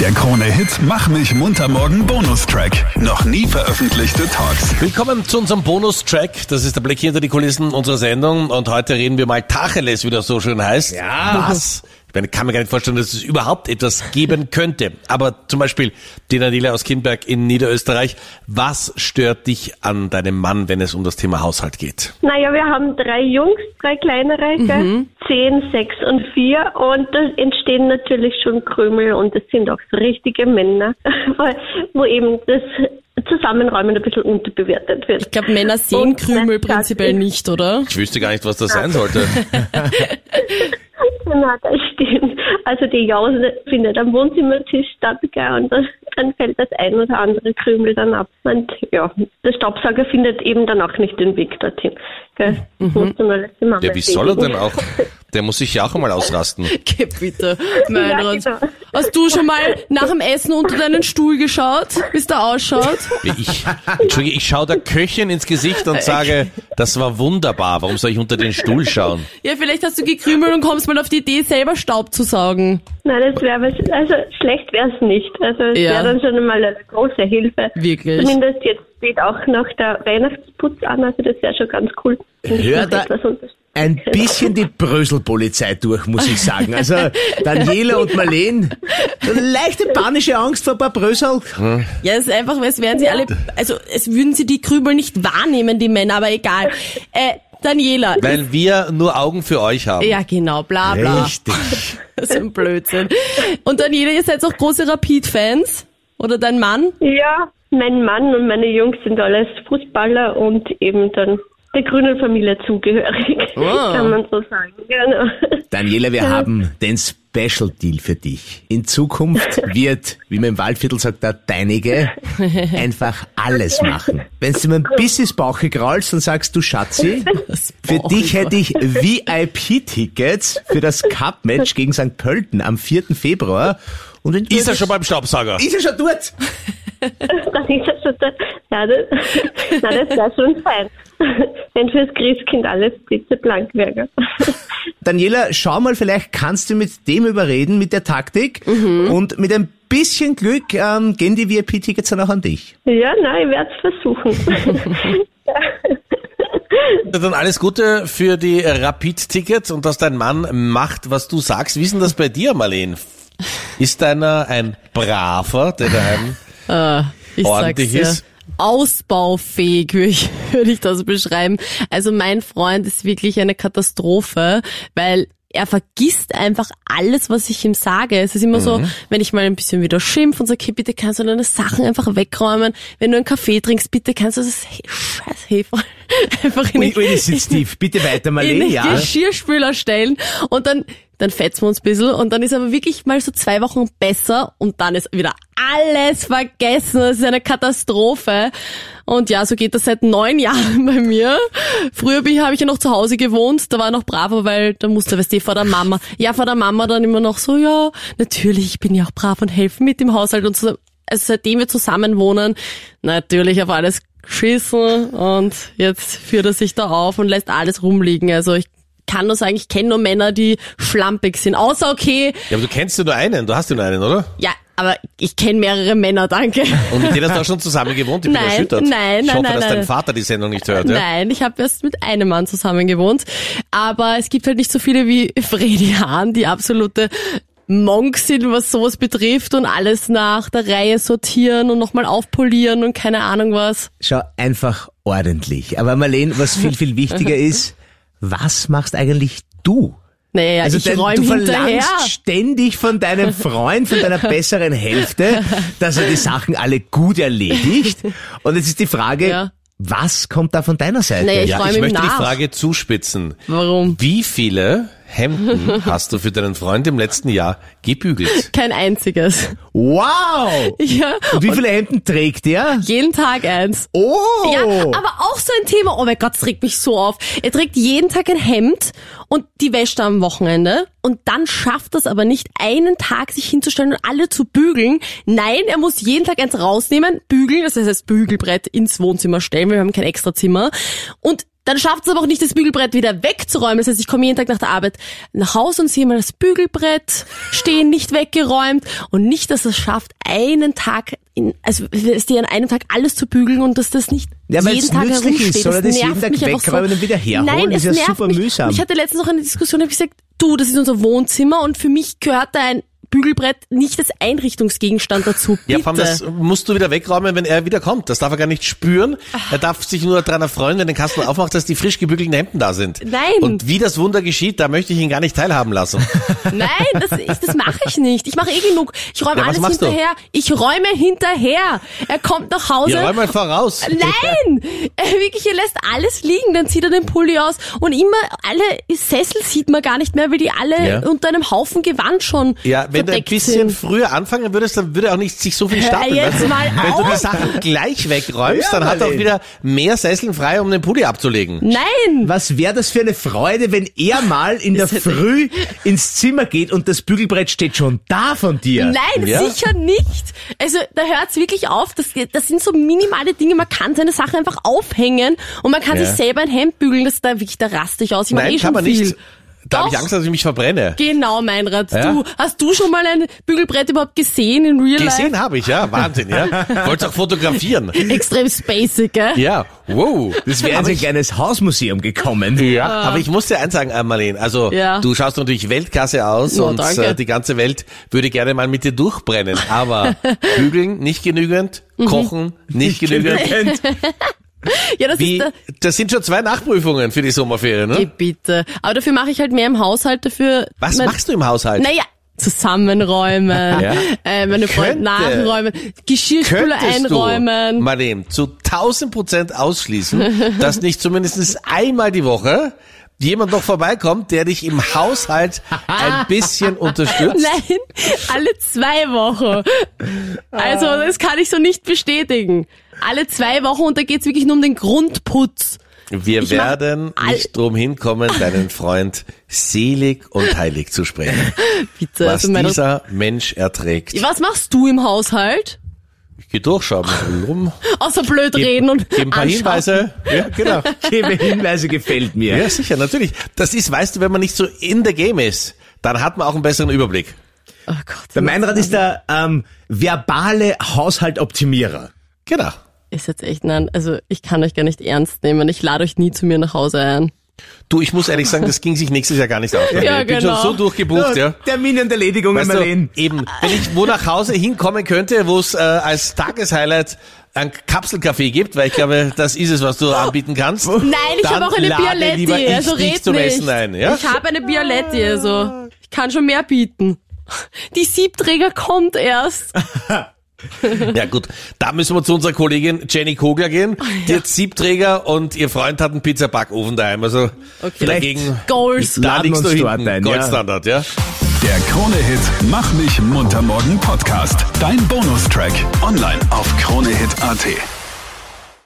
Der Krone-Hit Mach mich munter morgen Bonustrack. Noch nie veröffentlichte Talks. Willkommen zu unserem Bonustrack. Das ist der Blick hinter die Kulissen unserer Sendung. Und heute reden wir mal Tacheles, wie das so schön heißt. Ja. Was? Ich meine, kann mir gar nicht vorstellen, dass es überhaupt etwas geben könnte. Aber zum Beispiel die Daniela aus Kindberg in Niederösterreich. Was stört dich an deinem Mann, wenn es um das Thema Haushalt geht? Naja, wir haben drei Jungs, drei kleinere, gell? zehn, sechs und vier. Und da entstehen natürlich schon Krümel und das sind auch so richtige Männer, wo eben das Zusammenräumen ein bisschen unterbewertet wird. Ich glaube, Männer sehen Und Krümel prinzipiell ich- nicht, oder? Ich wüsste gar nicht, was das sein sollte. Na, das stimmt. Also die Jause findet am Wohnzimmertisch statt, gell, und das, dann fällt das ein oder andere Krümel dann ab. Und ja, der Staubsauger findet eben dann auch nicht den Weg dorthin. Gell. Das muss dann alles die Mama Ja, wie soll er denn auch? Der muss sich ja auch einmal ausrasten. Geh bitte, mein Ja, genau. Hast du schon mal nach dem Essen unter deinen Stuhl geschaut, wie es da ausschaut? Ich, Entschuldige, ich schaue der Köchin ins Gesicht und sage, das war wunderbar. Warum soll ich unter den Stuhl schauen? Ja, vielleicht hast du gekrümelt und kommst mal auf die Idee, selber Staub zu saugen. Nein, das wäre also schlecht wäre es nicht. Also es Ja. wäre dann schon einmal eine große Hilfe. Wirklich. Zumindest jetzt steht auch noch der Weihnachtsputz an, also das wäre schon ganz cool. wenn ich Hör noch da ein bisschen die Bröselpolizei durch, muss ich sagen. Also Daniela und Marleen, so eine leichte panische Angst vor ein paar Brösel. Ja, es ist einfach, als wären sie alle, also es würden sie die Krümel nicht wahrnehmen, die Männer, aber egal. Äh, Daniela. Weil wir nur Augen für euch haben. ja, genau, bla bla. Richtig. Das ist ein Blödsinn. Und Daniela, ihr seid auch große Rapid-Fans? Oder dein Mann? Ja, mein Mann und meine Jungs sind alles Fußballer und eben dann der grünen Familie zugehörig, Oh. kann man so sagen. Genau. Daniela, wir haben den Special Deal für dich. In Zukunft wird, wie man im Waldviertel sagt, der Deinige einfach alles machen. Wenn du mir ein bisschen ins Bauch kraulst und sagst, du Schatzi, für dich hätte ich VIP-Tickets für das Cup-Match gegen St. Pölten am 4. Februar. Und Ist er schon beim Staubsauger? Ist er schon dort? Das ist ja schon der, ja, das, na, das wäre schon fein. Wenn fürs Christkind alles blitzeblank wäre. Daniela, schau mal, vielleicht kannst du mit dem überreden, mit der Taktik. Und mit ein bisschen Glück ähm, gehen die VIP-Tickets dann auch an dich. Ja, nein, ich werde es versuchen. Dann alles Gute für die Rapid-Tickets und dass dein Mann macht, was du sagst. Wie ist denn das bei dir, Marleen? Ist deiner ein braver, der daheim Ich Ordentlich sag's ist. Ausbaufähig würde ich, das beschreiben. Also mein Freund ist wirklich eine Katastrophe, weil er vergisst einfach alles, was ich ihm sage. Es ist immer so, Mhm. wenn ich mal ein bisschen wieder schimpf und sage, okay, bitte kannst du deine Sachen einfach wegräumen. Wenn du einen Kaffee trinkst, bitte kannst du das He- scheiß Hefe einfach in ui, das sitzt tief. Bitte weiter, in Marleen, den ja. Geschirrspüler stellen und dann dann fetzen wir uns ein bisschen und dann ist aber wirklich mal so zwei Wochen besser und dann ist wieder alles vergessen. Das ist eine Katastrophe. Und ja, so geht das seit neun Jahren bei mir. Früher habe ich ja noch zu Hause gewohnt, da war noch braver, weil da musste, weißt du, vor der Mama. Ja, vor der Mama dann immer noch so, ja, natürlich, ich bin ja auch brav und helfe mit im Haushalt und so. Also seitdem wir zusammen wohnen, natürlich auf alles geschissen und jetzt führt er sich da auf und lässt alles rumliegen. Also ich kann nur sagen, ich kenne nur Männer, die schlampig sind. Außer okay, Ja, aber du kennst ja nur einen, du hast ja nur einen, oder? ja, aber ich kenne mehrere Männer, danke. Und mit denen hast du auch schon zusammen gewohnt? Ich bin Nein, erschüttert. nein, ich nein, hoffe, nein, dass dein nein. Vater die Sendung nicht hört, ja? Nein, ich habe erst mit einem Mann zusammen gewohnt. Aber es gibt halt nicht so viele wie Fredi Hahn, die absolute Monks sind, was sowas betrifft und alles nach der Reihe sortieren und nochmal aufpolieren und keine Ahnung was. Schau, einfach ordentlich. Aber Marleen, was viel, viel wichtiger ist, was machst eigentlich du? Naja, Also ich denn räume du hinterher. verlangst ständig von deinem Freund, von deiner besseren Hälfte, dass er die Sachen alle gut erledigt. Und jetzt ist die Frage, Ja. was kommt da von deiner Seite? Naja, ich Ja, ich möchte die nach. Frage zuspitzen. Warum? Wie viele Hemden hast du für deinen Freund im letzten Jahr gebügelt? Kein einziges. Wow! Ja, Und wie viele Hemden trägt er? jeden Tag eins. Oh! Ja, aber auch so ein Thema. Oh mein Gott, das regt mich so auf. Er trägt jeden Tag ein Hemd und die wäscht er am Wochenende und dann schafft es aber nicht, einen Tag sich hinzustellen und alle zu bügeln. Nein, er muss jeden Tag eins rausnehmen, bügeln, das heißt das Bügelbrett ins Wohnzimmer stellen, wir haben kein extra Zimmer und Dann schafft es aber auch nicht, das Bügelbrett wieder wegzuräumen. Das heißt, ich komme jeden Tag nach der Arbeit nach Hause und sehe mal das Bügelbrett stehen, nicht weggeräumt und nicht, dass es schafft, einen Tag, in, also es dir an einem Tag alles zu bügeln und dass das nicht Ja, jeden Tag herumsteht. ist, soll das jeden nervt Tag mich einfach wegräumen und wieder herholen? Nein, Das es ist ja nervt super mich. mühsam. Ich hatte letztens noch eine Diskussion, habe ich gesagt, du, das ist unser Wohnzimmer und für mich gehört da ein Bügelbrett nicht als Einrichtungsgegenstand dazu. Bitte. Ja, vor allem das musst du wieder wegräumen, wenn er wieder kommt. Das darf er gar nicht spüren. Er darf sich nur daran erfreuen, wenn den Kasten aufmacht, dass die frisch gebügelten Hemden da sind. Nein. Und wie das Wunder geschieht, da möchte ich ihn gar nicht teilhaben lassen. Nein, das, ich, das mache ich nicht. Ich mache eh genug. Ich räume Ja, alles machst du? hinterher. Ich räume hinterher. Er kommt nach Hause. Ja, räum mal voraus. Nein! Er wirklich, er lässt alles liegen, dann zieht er den Pulli aus und immer alle Sessel sieht man gar nicht mehr, weil die alle Ja. unter einem Haufen Gewand schon Ja, wenn du ein bisschen sind. früher anfangen würdest, dann würde auch nicht sich so viel Hör stapeln. jetzt mal wenn du die auf. Sachen gleich wegräumst, Ja, dann hat er auch wieder mehr Sesseln frei, um den Pulli abzulegen. Nein! Was wäre das für eine Freude, wenn er mal in der Früh ins Zimmer geht und das Bügelbrett steht schon da von dir? Nein, Ja. sicher nicht. Also da hört's wirklich auf. Das, das sind so minimale Dinge. Man kann seine Sache einfach aufhängen und man kann Ja. sich selber ein Hemd bügeln. Das ist da wirklich, da raste ich aus. Ich Nein, eh kann schon man viel. nicht. Da habe ich. Angst, dass ich mich verbrenne. Genau, Meinrad. Ja. Du, hast du schon mal ein Bügelbrett überhaupt gesehen in Real Gesehen habe ich, ja. Wahnsinn, ja. Wollt's auch fotografieren. Life? Extrem basic, gell? Ja, wow. Das wäre jetzt ein kleines Hausmuseum gekommen. Ja, aber ich muss dir eins sagen, Marlene, also Ja. du schaust natürlich Weltklasse aus Oh, und danke. äh, die ganze Welt würde gerne mal mit dir durchbrennen, aber bügeln nicht genügend, Mhm. kochen nicht genügend. Ja, das Wie, ist der, das sind schon zwei Nachprüfungen für die Sommerferien, Geh ne? bitte. Aber dafür mache ich halt mehr im Haushalt dafür. Was mein- machst du im Haushalt? Naja, zusammenräumen, Ja. äh, meine Freunde nachräumen, Geschirrspüler einräumen. du, Marlene, zu 1000 Prozent ausschließen, dass nicht zumindest einmal die Woche jemand noch vorbeikommt, der dich im Haushalt ein bisschen unterstützt? Nein, alle zwei Wochen. Also das kann ich so nicht bestätigen. Alle zwei Wochen und da geht's wirklich nur um den Grundputz. Wir Ich werden nicht drum hinkommen, deinen Freund selig und heilig zu sprechen. Bitte. Was also dieser Mensch erträgt. Was machst du im Haushalt? Ich geh durchschauen, rum. Außer blöd reden und Gib ein paar. Hinweise. Ja, genau. Gebe Hinweise gefällt mir. Ja, sicher, natürlich. Das ist, weißt du, wenn man nicht so in the game ist, dann hat man auch einen besseren Überblick. Oh Gott. Der Meinrad ist der ähm, verbale Haushaltoptimierer. Genau. Ist jetzt echt, nein, also ich kann euch gar nicht ernst nehmen. Ich lade euch nie zu mir nach Hause ein. Du, ich muss ehrlich sagen, das ging sich nächstes Jahr gar nicht aus. Ja, ich bin genau. schon so durchgebucht, ja. Termin und Erledigung, Weißt Marlene. du, eben, wenn ich wo nach Hause hinkommen könnte, wo es äh, als Tageshighlight ein Kapselkaffee gibt, weil ich glaube, das ist es, was du anbieten kannst. Nein, ich habe auch eine Bialetti, ich also red zum nicht. Essen ein, ja? Ich habe eine Bialetti, also ich kann schon mehr bieten. Die Siebträger kommt erst. Ja gut, da müssen wir zu unserer Kollegin Jenny Kogler gehen. Die hat Siebträger und ihr Freund hat einen Pizzabackofen daheim. Also Okay. dort hinten. ein, ja. Goldstandard, ja. Der Krone-Hit Mach mich munter morgen Podcast. Dein Bonustrack. Online auf kronehit.at.